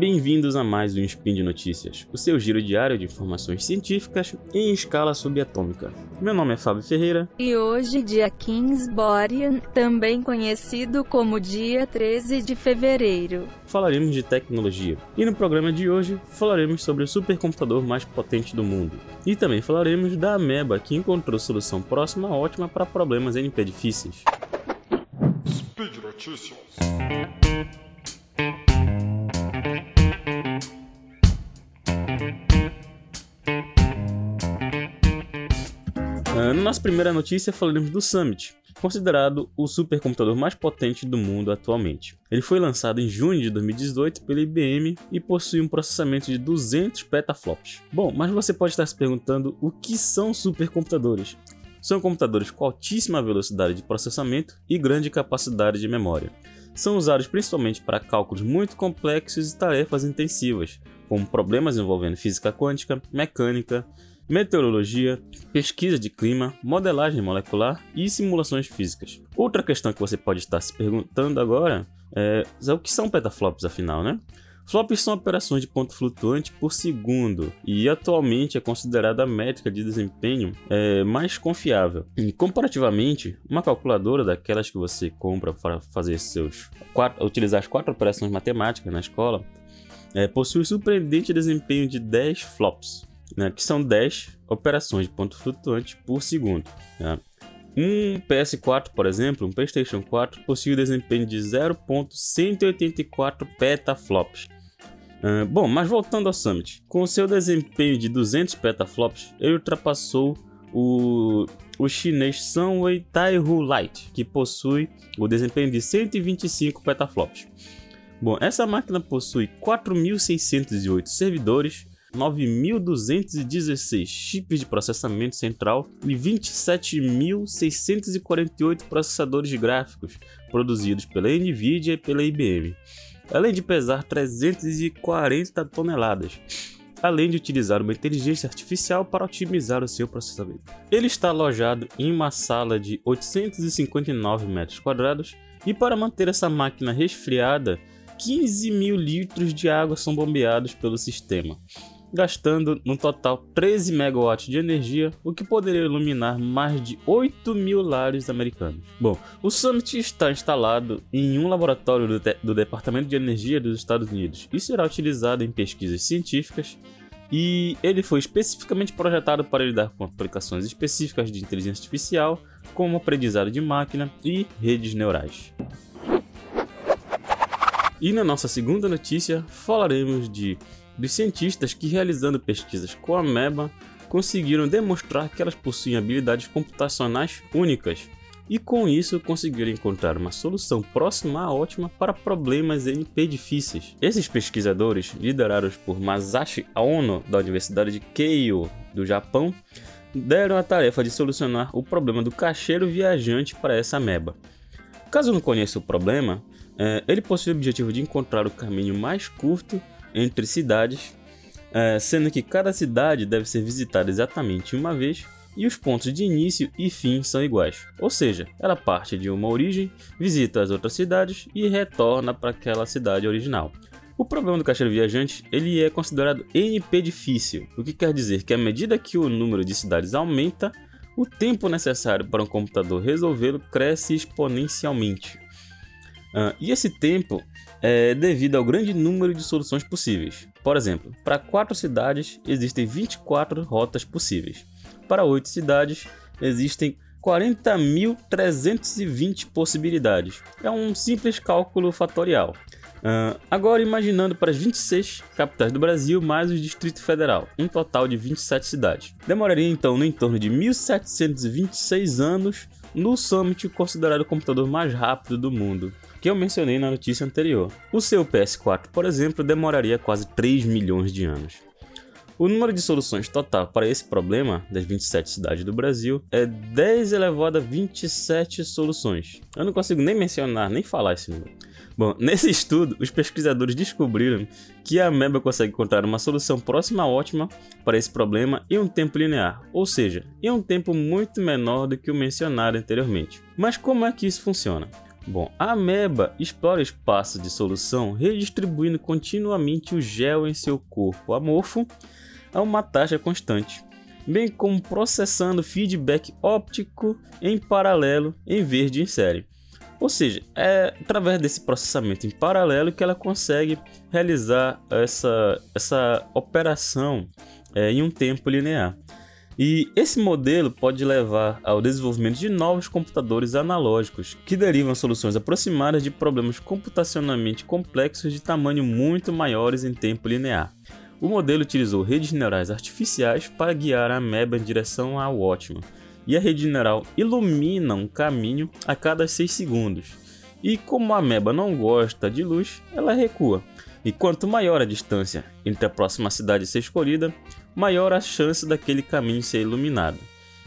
bem-vindos a mais um Spin de Notícias, o seu giro diário de informações científicas em escala subatômica. Meu nome é Fábio Ferreira. E hoje, dia 15 Borean, também conhecido como dia 13 de fevereiro, falaremos de tecnologia. E no programa de hoje falaremos sobre o supercomputador mais potente do mundo. E também falaremos da ameba que encontrou solução próxima ótima para problemas NP difíceis. Speed Notícias. Na nossa primeira notícia falaremos do Summit, considerado o supercomputador mais potente do mundo atualmente. Ele foi lançado em junho de 2018 pela IBM e possui um processamento de 200 petaflops. Bom, mas você pode estar se perguntando o que são supercomputadores. São computadores com altíssima velocidade de processamento e grande capacidade de memória. São usados principalmente para cálculos muito complexos e tarefas intensivas, como problemas envolvendo física quântica, mecânica, meteorologia, pesquisa de clima, modelagem molecular e simulações físicas. Outra questão que você pode estar se perguntando agora é, é o que são petaflops afinal, né? Flops são operações de ponto flutuante por segundo e atualmente é considerada a métrica de desempenho é, mais confiável. E, comparativamente, uma calculadora daquelas que você compra para fazer seus quatro, utilizar as quatro operações matemáticas na escola é, possui surpreendente desempenho de 10 flops né, que são 10 operações de ponto flutuante por segundo. Né? Um PS4, por exemplo, um PlayStation 4, possui o desempenho de 0.184 petaflops. Uh, bom, mas voltando ao Summit, com seu desempenho de 200 petaflops, ele ultrapassou o, o chinês Sunway Taihu Lite, que possui o desempenho de 125 petaflops. Bom, essa máquina possui 4.608 servidores 9.216 chips de processamento central e 27.648 processadores gráficos produzidos pela Nvidia e pela IBM, além de pesar 340 toneladas além de utilizar uma inteligência artificial para otimizar o seu processamento. Ele está alojado em uma sala de 859 metros quadrados e para manter essa máquina resfriada, 15 mil litros de água são bombeados pelo sistema gastando no total 13 megawatts de energia, o que poderia iluminar mais de 8 mil lares americanos. Bom, o Summit está instalado em um laboratório do, do Departamento de Energia dos Estados Unidos e será utilizado em pesquisas científicas e ele foi especificamente projetado para lidar com aplicações específicas de inteligência artificial, como aprendizado de máquina e redes neurais. E na nossa segunda notícia falaremos de dos cientistas que, realizando pesquisas com a ameba, conseguiram demonstrar que elas possuem habilidades computacionais únicas e com isso conseguiram encontrar uma solução próxima à ótima para problemas NP difíceis. Esses pesquisadores, liderados por Masashi Ono da Universidade de Keio do Japão, deram a tarefa de solucionar o problema do cacheiro viajante para essa ameba. Caso não conheça o problema, é, ele possui o objetivo de encontrar o caminho mais curto entre cidades, é, sendo que cada cidade deve ser visitada exatamente uma vez e os pontos de início e fim são iguais. Ou seja, ela parte de uma origem, visita as outras cidades e retorna para aquela cidade original. O problema do caixeiro viajante ele é considerado NP difícil, o que quer dizer que à medida que o número de cidades aumenta, o tempo necessário para um computador resolvê-lo cresce exponencialmente. Uh, e esse tempo é devido ao grande número de soluções possíveis. Por exemplo, para quatro cidades existem 24 rotas possíveis. Para oito cidades existem 40.320 possibilidades. É um simples cálculo fatorial. Uh, agora imaginando para as 26 capitais do Brasil mais o Distrito Federal, um total de 27 cidades. Demoraria então no entorno de 1726 anos no Summit considerado o computador mais rápido do mundo, que eu mencionei na notícia anterior. O seu PS4, por exemplo, demoraria quase 3 milhões de anos. O número de soluções total para esse problema das 27 cidades do Brasil é 10 elevado a 27 soluções. Eu não consigo nem mencionar, nem falar esse número. Bom, nesse estudo, os pesquisadores descobriram que a ameba consegue encontrar uma solução próxima ótima para esse problema em um tempo linear, ou seja, em um tempo muito menor do que o mencionado anteriormente. Mas como é que isso funciona? Bom, a ameba explora o espaço de solução redistribuindo continuamente o gel em seu corpo amorfo a uma taxa constante, bem como processando feedback óptico em paralelo em vez de em série. Ou seja, é através desse processamento em paralelo que ela consegue realizar essa, essa operação é, em um tempo linear. E esse modelo pode levar ao desenvolvimento de novos computadores analógicos, que derivam soluções aproximadas de problemas computacionalmente complexos de tamanho muito maiores em tempo linear. O modelo utilizou redes neurais artificiais para guiar a ameba em direção ao ótimo, e a rede neural ilumina um caminho a cada 6 segundos. E como a ameba não gosta de luz, ela recua. E quanto maior a distância entre a próxima cidade a ser escolhida, maior a chance daquele caminho ser iluminado.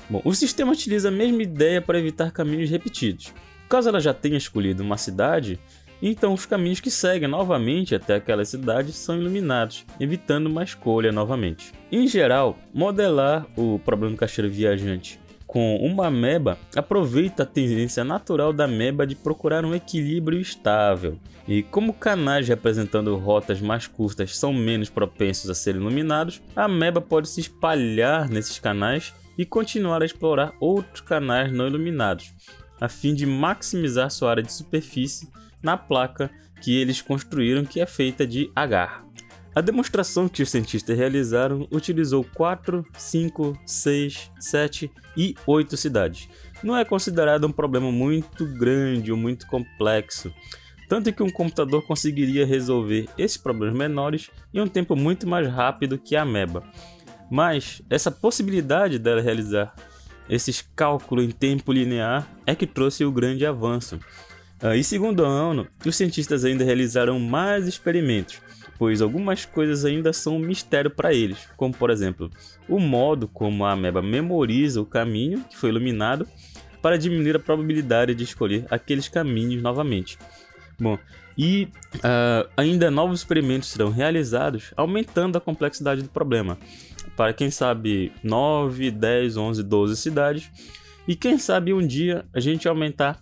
Bom, o sistema utiliza a mesma ideia para evitar caminhos repetidos. Caso ela já tenha escolhido uma cidade, então os caminhos que seguem novamente até aquela cidade são iluminados, evitando uma escolha novamente. Em geral, modelar o problema do caixeiro viajante com uma ameba aproveita a tendência natural da ameba de procurar um equilíbrio estável. E como canais representando rotas mais curtas são menos propensos a serem iluminados, a ameba pode se espalhar nesses canais e continuar a explorar outros canais não iluminados, a fim de maximizar sua área de superfície na placa que eles construíram, que é feita de agar. A demonstração que os cientistas realizaram utilizou 4, 5, 6, 7 e 8 cidades. Não é considerado um problema muito grande ou muito complexo, tanto que um computador conseguiria resolver esses problemas menores em um tempo muito mais rápido que a Ameba. Mas essa possibilidade dela realizar esses cálculos em tempo linear é que trouxe o grande avanço. Uh, e segundo a ONU, os cientistas ainda realizaram mais experimentos pois algumas coisas ainda são um mistério para eles, como por exemplo, o modo como a ameba memoriza o caminho que foi iluminado para diminuir a probabilidade de escolher aqueles caminhos novamente. Bom, e uh, ainda novos experimentos serão realizados, aumentando a complexidade do problema. Para quem sabe 9, 10, 11, 12 cidades, e quem sabe um dia a gente aumentar,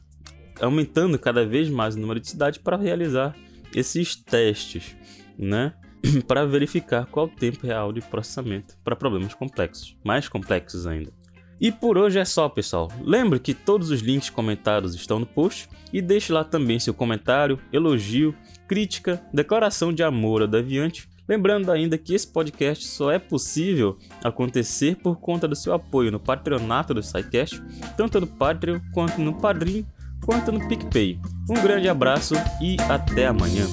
aumentando cada vez mais o número de cidades para realizar esses testes né? para verificar qual o tempo real de processamento para problemas complexos, mais complexos ainda. E por hoje é só, pessoal. Lembre que todos os links comentados estão no post e deixe lá também seu comentário, elogio, crítica, declaração de amor ao Deviante. Lembrando ainda que esse podcast só é possível acontecer por conta do seu apoio no patronato do SciCast, tanto no Patreon quanto no Padrim, quanto no PicPay. Um grande abraço e até amanhã.